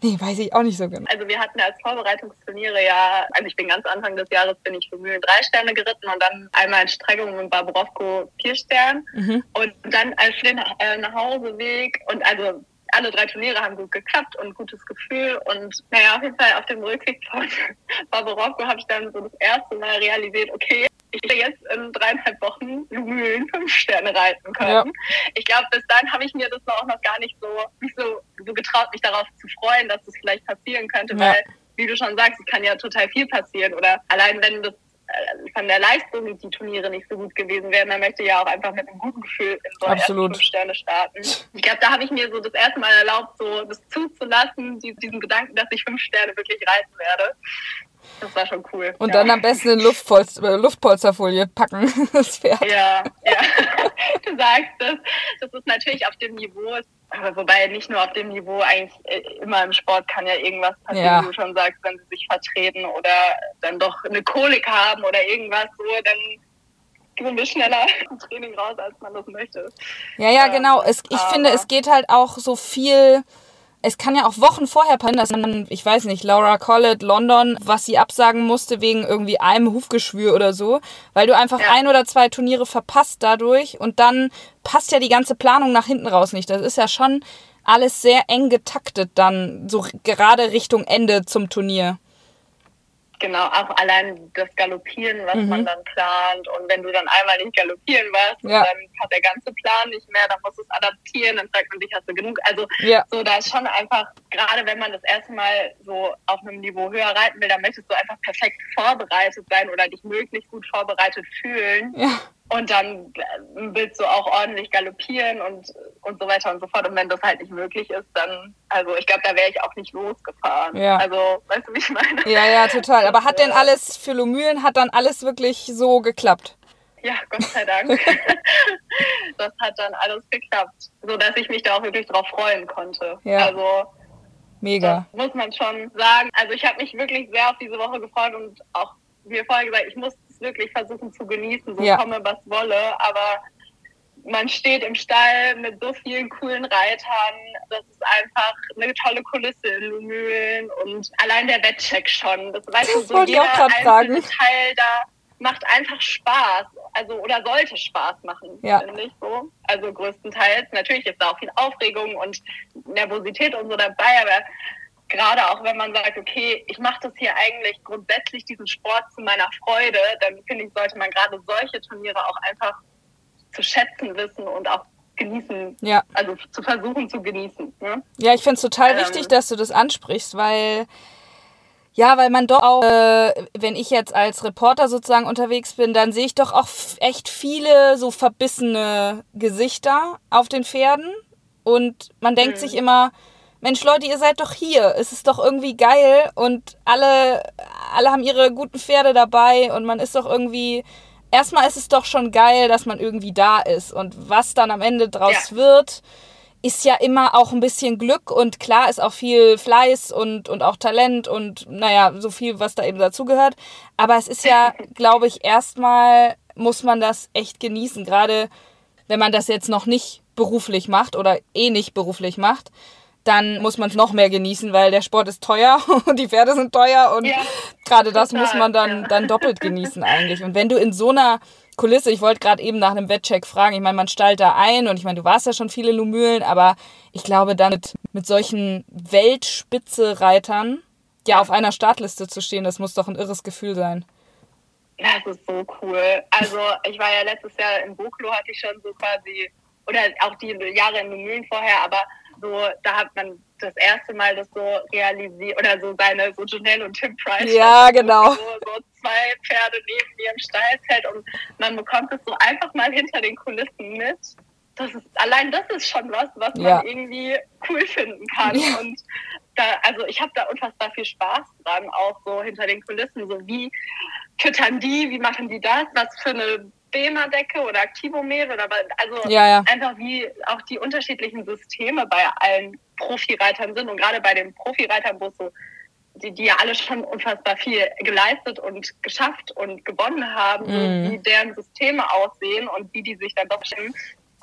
Nee, weiß ich auch nicht so genau. Also wir hatten als Vorbereitungsturniere ja, also ich bin ganz Anfang des Jahres bin ich für Mühlen drei Sterne geritten und dann einmal in Strecgung mit Barbarovko vier Sterne. Mhm. Und dann als für den äh, Nachhauseweg und also alle drei Turniere haben gut geklappt und gutes Gefühl. Und naja, auf jeden Fall auf dem Rückweg von Barbarovko habe ich dann so das erste Mal realisiert, okay, ich will jetzt in dreieinhalb Wochen Mühlen fünf Sterne reiten können. Ja. Ich glaube, bis dann habe ich mir das auch noch gar nicht so, nicht so, so getraut, mich darauf zu freuen, dass das vielleicht passieren könnte, ja. weil, wie du schon sagst, es kann ja total viel passieren. Oder allein wenn das äh, von der Leistung die Turniere nicht so gut gewesen wären, dann möchte ich ja auch einfach mit einem guten Gefühl in so Absolut. fünf Sterne starten. Ich glaube, da habe ich mir so das erste Mal erlaubt, so das zuzulassen, diesen Gedanken, dass ich fünf Sterne wirklich reiten werde. Das war schon cool. Und ja. dann am besten in Luftpolster, äh, Luftpolsterfolie packen, das Pferd. Ja, ja. Du sagst das. Das ist natürlich auf dem Niveau, wobei nicht nur auf dem Niveau, eigentlich äh, immer im Sport kann ja irgendwas passieren, ja. wie du schon sagst, wenn sie sich vertreten oder dann doch eine Kolik haben oder irgendwas so, dann sind wir schneller im Training raus, als man das möchte. Ja, ja, genau. Es, ich finde, es geht halt auch so viel es kann ja auch Wochen vorher passieren, dass man, ich weiß nicht, Laura Collett, London, was sie absagen musste wegen irgendwie einem Hufgeschwür oder so, weil du einfach ja. ein oder zwei Turniere verpasst dadurch und dann passt ja die ganze Planung nach hinten raus nicht. Das ist ja schon alles sehr eng getaktet dann, so gerade Richtung Ende zum Turnier. Genau, auch allein das Galoppieren, was mhm. man dann plant. Und wenn du dann einmal nicht galoppieren warst, ja. dann hat der ganze Plan nicht mehr, dann musst du es adaptieren, dann fragt man sich, hast du genug? Also ja. so, da ist schon einfach, gerade wenn man das erste Mal so auf einem Niveau höher reiten will, dann möchtest du einfach perfekt vorbereitet sein oder dich möglichst gut vorbereitet fühlen. Ja. Und dann äh, willst du auch ordentlich galoppieren und, und so weiter und so fort. Und wenn das halt nicht möglich ist, dann, also ich glaube, da wäre ich auch nicht losgefahren. Ja. Also, weißt du, wie ich meine? Ja, ja, total. Aber hat denn alles für Lomühlen, hat dann alles wirklich so geklappt? Ja, Gott sei Dank. das hat dann alles geklappt. So dass ich mich da auch wirklich drauf freuen konnte. Ja. Also, Mega. muss man schon sagen. Also ich habe mich wirklich sehr auf diese Woche gefreut und auch mir vorher gesagt, ich muss wirklich versuchen zu genießen, so ja. komme was wolle. Aber man steht im Stall mit so vielen coolen Reitern. Das ist einfach eine tolle Kulisse in Lumülen und allein der Wettcheck schon. Das weißt du, so jeder einzelne Teil da macht einfach Spaß. Also, oder sollte Spaß machen, ja. finde ich so. Also größtenteils. Natürlich ist da auch viel Aufregung und Nervosität und so dabei, aber gerade auch wenn man sagt, okay, ich mache das hier eigentlich grundsätzlich diesen Sport zu meiner Freude, dann finde ich, sollte man gerade solche Turniere auch einfach zu schätzen wissen und auch genießen, ja. also zu versuchen zu genießen. Ne? Ja, ich finde es total ähm, wichtig, dass du das ansprichst, weil ja, weil man doch auch, äh, wenn ich jetzt als Reporter sozusagen unterwegs bin, dann sehe ich doch auch echt viele so verbissene Gesichter auf den Pferden und man denkt mhm. sich immer, Mensch Leute, ihr seid doch hier. Es ist doch irgendwie geil und alle, alle haben ihre guten Pferde dabei und man ist doch irgendwie erstmal ist es doch schon geil, dass man irgendwie da ist. Und was dann am Ende draus Ja. wird, ist ja immer auch ein bisschen Glück und klar ist auch viel Fleiß und, und auch Talent und naja, so viel, was da eben dazugehört. Aber es ist ja, glaube ich, erstmal muss man das echt genießen, gerade wenn man das jetzt noch nicht beruflich macht oder eh nicht beruflich macht. Dann muss man es noch mehr genießen, weil der Sport ist teuer und die Pferde sind teuer und Ja, gerade das total, muss man dann, ja. dann doppelt genießen eigentlich. Und wenn du in so einer Kulisse, ich wollte gerade eben nach einem Wettcheck fragen, ich meine, man stallt da ein und ich meine, du warst ja schon viele Lumülen, aber ich glaube, dann mit, mit solchen Weltspitze-Reitern ja auf einer Startliste zu stehen, das muss doch ein irres Gefühl sein. Das ist so cool. Also ich war ja letztes Jahr in Buchlo, hatte ich schon so quasi, oder auch die Jahre in den Mühlen vorher, aber so, da hat man das erste Mal das so realisiert, oder so seine, so Janelle und Tim Price. Ja, genau. So, so zwei Pferde neben mir im Stallzelt und man bekommt es so einfach mal hinter den Kulissen mit. Das ist, allein das ist schon was, was Ja. man irgendwie cool finden kann. Ja. Und da, also ich habe da unfassbar viel Spaß dran, auch so hinter den Kulissen, so wie füttern die, wie machen die das, was für eine Bema-Decke oder Activomehl oder was, also Ja, ja. einfach wie auch die unterschiedlichen Systeme bei allen Profireitern sind und gerade bei den Profireitern, wo es so die, die ja alle schon unfassbar viel geleistet und geschafft und gewonnen haben, Mhm. wie deren Systeme aussehen und wie die sich dann doch stimmen.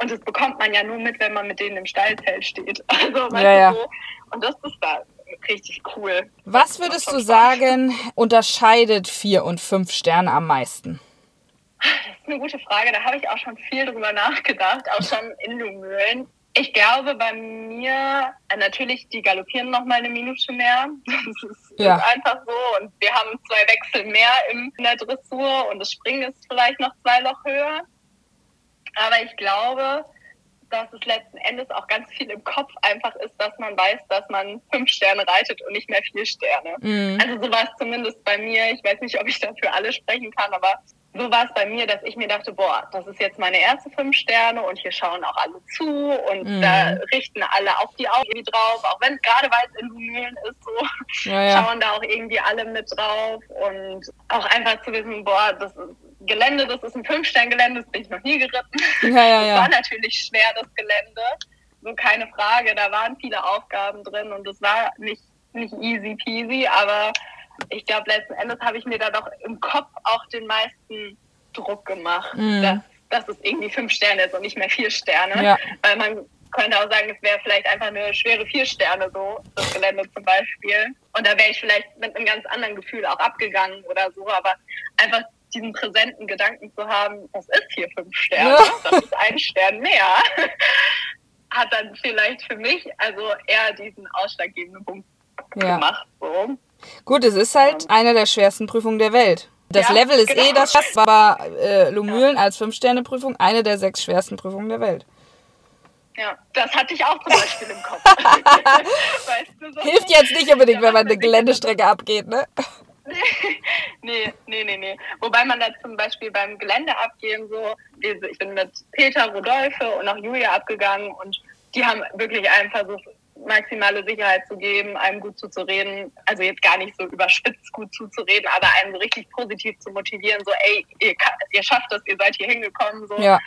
Und das bekommt man ja nur mit, wenn man mit denen im Stallzelt steht. Also, weißt Ja, du, so. Und das ist da richtig cool. Was würdest du sagen, unterscheidet vier und fünf Sterne am meisten? Das ist eine gute Frage. Da habe ich auch schon viel drüber nachgedacht, auch schon in Lumülen. Ich glaube, bei mir, äh, natürlich, die galoppieren noch mal eine Minute mehr. Das ist, Ja. ist einfach so. Und wir haben zwei Wechsel mehr im, in der Dressur und das Springen ist vielleicht noch zwei Loch höher. Aber ich glaube, dass es letzten Endes auch ganz viel im Kopf einfach ist, dass man weiß, dass man fünf Sterne reitet und nicht mehr vier Sterne. Mhm. Also so war es zumindest bei mir. Ich weiß nicht, ob ich da für alle sprechen kann, aber so war es bei mir, dass ich mir dachte, boah, das ist jetzt meine erste fünf Sterne und hier schauen auch alle zu und Mhm. da richten alle auch die Augen drauf, auch wenn gerade weil es in Mühlen ist, so Ja, ja. schauen da auch irgendwie alle mit drauf und auch einfach zu wissen, boah, das ist Gelände, das ist ein Fünf-Stern-Gelände, das bin ich noch nie geritten. Ja, ja, Das ja. war natürlich schwer, das Gelände. So keine Frage. Da waren viele Aufgaben drin und es war nicht, nicht easy peasy, aber ich glaube, letzten Endes habe ich mir da doch im Kopf auch den meisten Druck gemacht, Mhm. dass, dass es irgendwie fünf Sterne ist und nicht mehr vier Sterne. Ja. Weil man könnte auch sagen, es wäre vielleicht einfach eine schwere vier Sterne so, das Gelände zum Beispiel. Und da wäre ich vielleicht mit einem ganz anderen Gefühl auch abgegangen oder so, aber einfach diesen präsenten Gedanken zu haben, das ist hier fünf Sterne, Ja. das ist ein Stern mehr, hat dann vielleicht für mich also eher diesen ausschlaggebenden Punkt Ja. gemacht. So. Gut, es ist halt eine der schwersten Prüfungen der Welt. Das Ja, Level ist genau. eh das Schwerste, aber äh, Lumülen als Fünf-Sterne-Prüfung eine der sechs schwersten Prüfungen der Welt. Ja, das hatte ich auch zum Beispiel im Kopf. weißt du, so. Hilft jetzt nicht unbedingt, wenn man eine Geländestrecke abgeht, ne? Nee, nee, nee, nee. Wobei man da zum Beispiel beim Gelände abgehen so, ich bin mit Peter, Rodolphe und auch Julia abgegangen und die haben wirklich einem versucht, maximale Sicherheit zu geben, einem gut zuzureden. Also jetzt gar nicht so überspitzt gut zuzureden, aber einem so richtig positiv zu motivieren, so ey, ihr, ihr schafft das, ihr seid hier hingekommen, so Ja.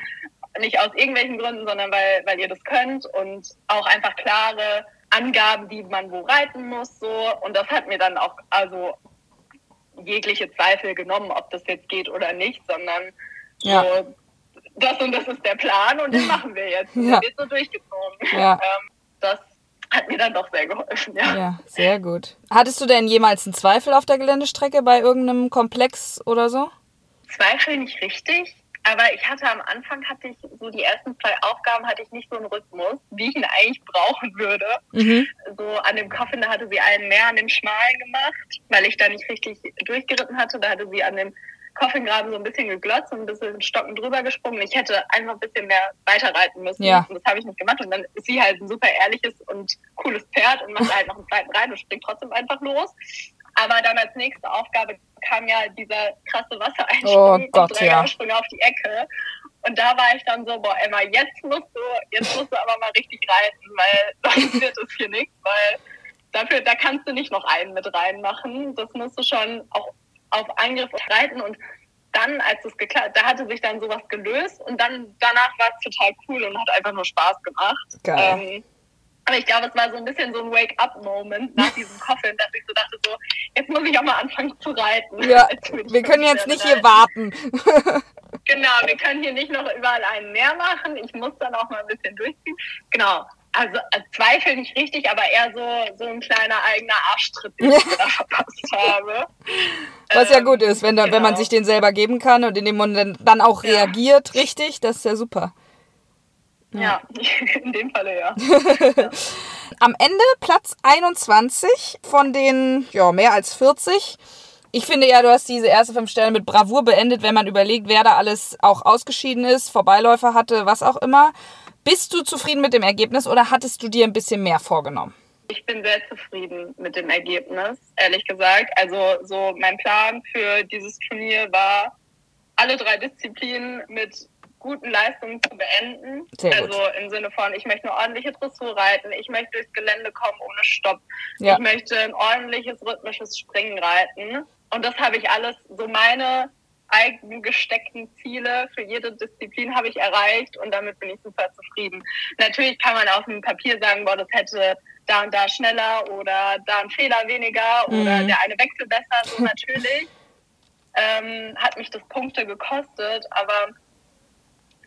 nicht aus irgendwelchen Gründen, sondern weil, weil ihr das könnt und auch einfach klare Angaben, wie man wo reiten muss, so. Und das hat mir dann auch, also jegliche Zweifel genommen, ob das jetzt geht oder nicht, sondern Ja. so, das und das ist der Plan und den machen wir jetzt. Ja. Der wird so durchgezogen. Ja. Ähm, das hat mir dann doch sehr geholfen, ja. Ja, sehr gut. Hattest du denn jemals einen Zweifel auf der Geländestrecke bei irgendeinem Komplex oder so? Zweifel nicht richtig, aber ich hatte am Anfang hatte ich so die ersten zwei Aufgaben hatte ich nicht so einen Rhythmus, wie ich ihn eigentlich brauchen würde. Mhm. So an dem Coffin, da hatte sie einen mehr an dem Schmalen gemacht, weil ich da nicht richtig durchgeritten hatte. Da hatte sie an dem Coffingraben so ein bisschen geglotzt und ein bisschen stocken drüber gesprungen. Ich hätte einfach ein bisschen mehr weiterreiten müssen. Ja. Und das habe ich nicht gemacht. Und dann ist sie halt ein super ehrliches und cooles Pferd und macht halt noch einen zweiten rein und springt trotzdem einfach los. Aber dann als nächste Aufgabe kam ja dieser krasse Wassereinsprung Oh Gott, und drei ja. Auf die Ecke. Und da war ich dann so, boah, Emma, jetzt musst du, jetzt musst du aber mal richtig reiten, weil sonst wird es hier nichts, weil dafür, da kannst du nicht noch einen mit reinmachen. Das musst du schon auch auf Angriff reiten und dann, als es geklappt, da hatte sich dann sowas gelöst und dann danach war es total cool und hat einfach nur Spaß gemacht. Geil. Ähm, aber ich glaube, es war so ein bisschen so ein Wake-up-Moment nach diesem Coffin, dass ich so dachte, so, jetzt muss ich auch mal anfangen zu reiten. Ja, wir können jetzt nicht hier reiten. warten. Genau, wir können hier nicht noch überall einen mehr machen. Ich muss dann auch mal ein bisschen durchziehen. Genau. Also äh, Zweifel nicht richtig, aber eher so, so ein kleiner eigener Arschtritt, den ich da verpasst habe. Was ja Ähm, gut ist, wenn, da, wenn man genau. sich den selber geben kann und in dem Moment dann auch Ja. reagiert, richtig, das ist ja super. Ja, in dem Falle ja. Am Ende Platz 21 von den ja, mehr als 40. Ich finde ja, du hast diese erste fünf Sterne mit Bravour beendet, wenn man überlegt, wer da alles auch ausgeschieden ist, Vorbeiläufer hatte, was auch immer. Bist du zufrieden mit dem Ergebnis oder hattest du dir ein bisschen mehr vorgenommen? Ich bin sehr zufrieden mit dem Ergebnis, ehrlich gesagt. Also so mein Plan für dieses Turnier war, alle drei Disziplinen mit guten Leistungen zu beenden. Sehr gut. also im Sinne von, ich möchte eine ordentliche Dressur reiten, ich möchte durchs Gelände kommen ohne Stopp, Ja. ich möchte ein ordentliches rhythmisches Springen reiten. Und das habe ich alles, so meine eigen gesteckten Ziele für jede Disziplin habe ich erreicht und damit bin ich super zufrieden. Natürlich kann man auf dem Papier sagen, boah, das hätte da und da schneller oder da ein Fehler weniger oder Mhm. der eine Wechsel besser, so natürlich. ähm, hat mich das Punkte gekostet, aber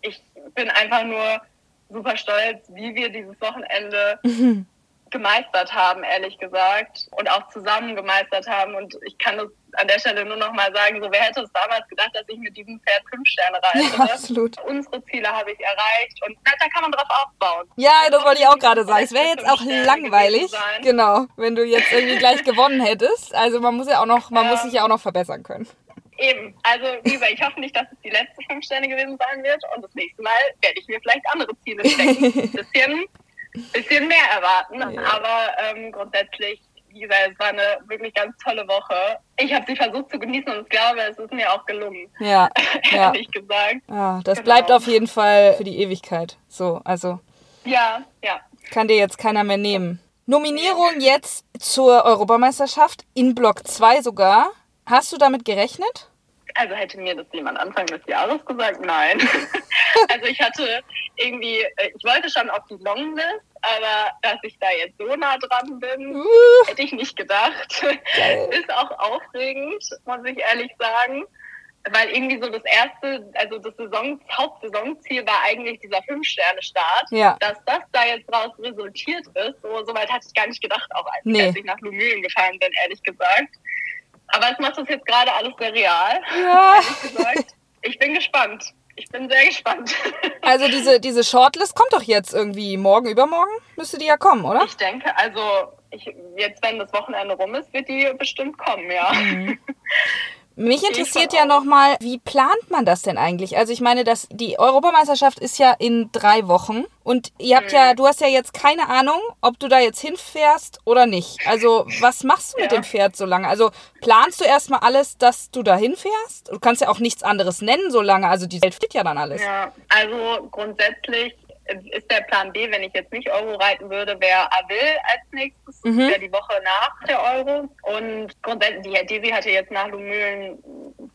ich bin einfach nur super stolz, wie wir dieses Wochenende gemeistert haben, ehrlich gesagt, und auch zusammen gemeistert haben. Und ich kann das an der Stelle nur noch mal sagen, so wer hätte es damals gedacht, dass ich mit diesem Pferd fünf Sterne reite. Ja, absolut. Unsere Ziele habe ich erreicht und da, da kann man drauf aufbauen. Ja, das wollte ich auch gerade sagen. Es wäre jetzt auch Sterne langweilig, genau, wenn du jetzt irgendwie gleich gewonnen hättest. Also man muss ja auch noch, man Ja. muss sich ja auch noch verbessern können. Eben, also wie gesagt, ich hoffe nicht, dass es die letzte fünf Sterne gewesen sein wird und das nächste Mal werde ich mir vielleicht andere Ziele stecken. Ein bisschen, bisschen mehr erwarten, Ja. aber ähm, grundsätzlich, wie gesagt, es war eine wirklich ganz tolle Woche. Ich habe sie versucht zu genießen und ich glaube, es ist mir auch gelungen, Ja, ja. ehrlich gesagt. ja das Genau. bleibt auf jeden Fall für die Ewigkeit. So, also Ja, ja. kann dir jetzt keiner mehr nehmen. Nominierung jetzt zur Europameisterschaft in Block 2 sogar. Hast du damit gerechnet? Also hätte mir das jemand Anfang des Jahres gesagt, nein. also ich hatte irgendwie, äh, ich wollte schon auf die Longlist, aber dass ich da jetzt so nah dran bin, Uh, hätte ich nicht gedacht. Ist auch aufregend, muss ich ehrlich sagen. Weil irgendwie so das erste, also das Saison, das Hauptsaisonziel war eigentlich dieser Fünf-Sterne-Start. Ja. Dass das da jetzt draus resultiert ist, so, so weit hatte ich gar nicht gedacht, auch als, Nee. als ich nach Lumülen gefahren bin, ehrlich gesagt. Aber es macht das jetzt gerade alles sehr real, ja. Ich bin gespannt. Ich bin sehr gespannt. Also diese, diese Shortlist kommt doch jetzt irgendwie morgen, übermorgen? Müsste die ja kommen, oder? Ich denke, also ich, jetzt, wenn das Wochenende rum ist, wird die bestimmt kommen, ja. Mhm. Mich interessiert ja nochmal, wie plant man das denn eigentlich? Also ich meine, dass die Europameisterschaft ist ja in drei Wochen und ihr habt Mhm. ja, du hast ja jetzt keine Ahnung, ob du da jetzt hinfährst oder nicht. Also was machst du mit Ja. dem Pferd so lange? Also planst du erstmal alles, dass du da hinfährst? Du kannst ja auch nichts anderes nennen so lange, also die Welt steht ja dann alles. Ja, also grundsätzlich ist der Plan B, wenn ich jetzt nicht Euro reiten würde, wäre Avil als nächstes, Mhm. wäre die Woche nach der Euro. Und grundsätzlich, die Desi hatte jetzt nach Lumülen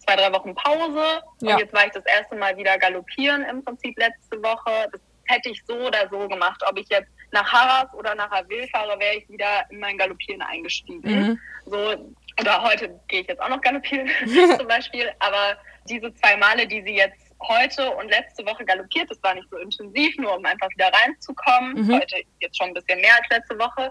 zwei, drei Wochen Pause. Ja. Und jetzt war ich das erste Mal wieder galoppieren im Prinzip letzte Woche. Das hätte ich so oder so gemacht. Ob ich jetzt nach Harras oder nach Avil fahre, wäre ich wieder in mein Galoppieren eingestiegen. Mhm. So, oder heute gehe ich jetzt auch noch galoppieren zum Beispiel. Aber diese zwei Male, die sie jetzt heute und letzte Woche galoppiert, das war nicht so intensiv, nur um einfach wieder reinzukommen. Mhm. Heute jetzt schon ein bisschen mehr als letzte Woche.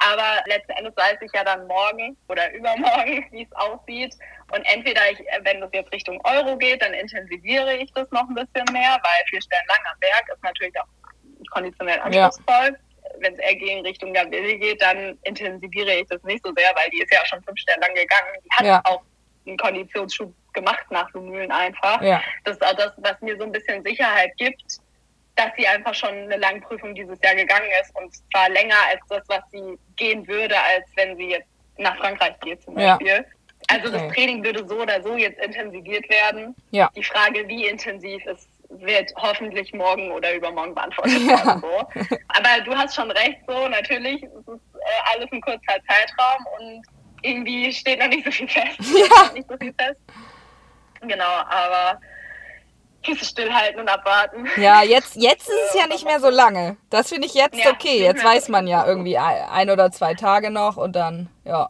Aber letzten Endes weiß ich ja dann morgen oder übermorgen, wie es aussieht. Und entweder ich, äh, wenn das jetzt Richtung Euro geht, dann intensiviere ich das noch ein bisschen mehr, weil vier Stellen lang am Berg ist natürlich auch konditionell Ja. anspruchsvoll. Wenn es eher gegen Richtung Gavilli geht, dann intensiviere ich das nicht so sehr, weil die ist ja schon fünf Stellen lang gegangen. Die hat Ja. auch einen Konditionsschub gemacht nach Lumülen einfach. Ja. Das ist auch das, was mir so ein bisschen Sicherheit gibt, dass sie einfach schon eine Langprüfung dieses Jahr gegangen ist und zwar länger als das, was sie gehen würde, als wenn sie jetzt nach Frankreich geht zum Ja. Beispiel. Also Okay. das Training würde so oder so jetzt intensiviert werden. Ja. Die Frage, wie intensiv es wird hoffentlich morgen oder übermorgen beantwortet Ja. werden. So. Aber du hast schon recht, so natürlich es ist äh, alles ein kurzer Zeitraum und irgendwie steht noch nicht so viel fest. Ja. Nicht so viel fest. Genau, aber Füße stillhalten und abwarten. Ja, jetzt, jetzt ist es ja nicht mehr so lange. Das finde ich jetzt Ja, okay. Jetzt weiß man ja irgendwie ein ein oder zwei Tage noch und dann, ja.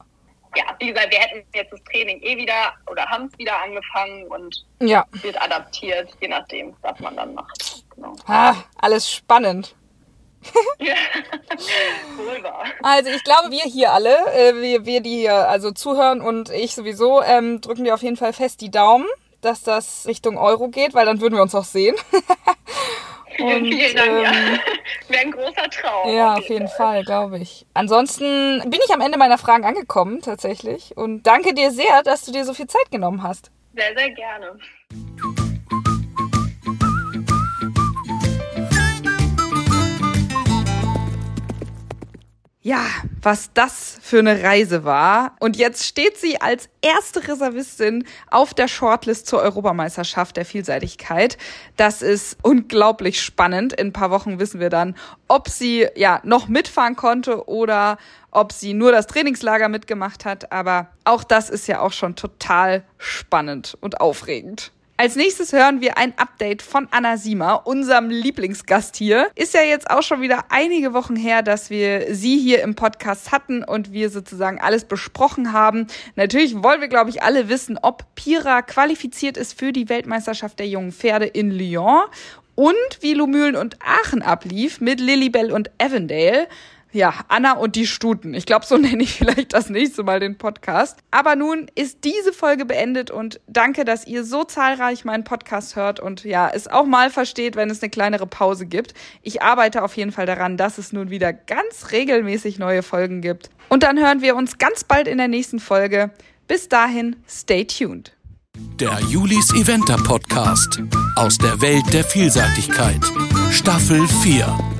Ja, wie gesagt, wir hätten jetzt das Training eh wieder oder haben es wieder angefangen und Ja. wird adaptiert, je nachdem, was man dann macht. Genau. Ah, alles spannend. Ja. Also ich glaube, wir hier alle, äh, wir, wir die hier also zuhören und ich sowieso, ähm, drücken dir auf jeden Fall fest die Daumen, dass das Richtung Euro geht, weil dann würden wir uns auch sehen. Und, Vielen Dank, ja. ähm, Wäre ein großer Traum. Ja, auf jeden Fall, glaube ich. Ansonsten bin ich am Ende meiner Fragen angekommen, tatsächlich. Und danke dir sehr, dass du dir so viel Zeit genommen hast. Sehr, sehr gerne. Ja, was das für eine Reise war. Und jetzt steht sie als erste Reservistin auf der Shortlist zur Europameisterschaft der Vielseitigkeit. Das ist unglaublich spannend. In ein paar Wochen wissen wir dann, ob sie ja noch mitfahren konnte oder ob sie nur das Trainingslager mitgemacht hat. Aber auch das ist ja auch schon total spannend und aufregend. Als nächstes hören wir ein Update von Anna Siemer, unserem Lieblingsgast hier. Ist ja jetzt auch schon wieder einige Wochen her, dass wir sie hier im Podcast hatten und wir sozusagen alles besprochen haben. Natürlich wollen wir, glaube ich, alle wissen, ob Pira qualifiziert ist für die Weltmeisterschaft der jungen Pferde in Lyon und wie Lumülen und Aachen ablief mit Lilibell und Avondale. Ja, Anna und die Stuten. Ich glaube, so nenne ich vielleicht das nächste Mal den Podcast. Aber nun ist diese Folge beendet und danke, dass ihr so zahlreich meinen Podcast hört und ja, es auch mal versteht, wenn es eine kleinere Pause gibt. Ich arbeite auf jeden Fall daran, dass es nun wieder ganz regelmäßig neue Folgen gibt. Und dann hören wir uns ganz bald in der nächsten Folge. Bis dahin, stay tuned. Der Julis Eventer Podcast aus der Welt der Vielseitigkeit. Staffel 4.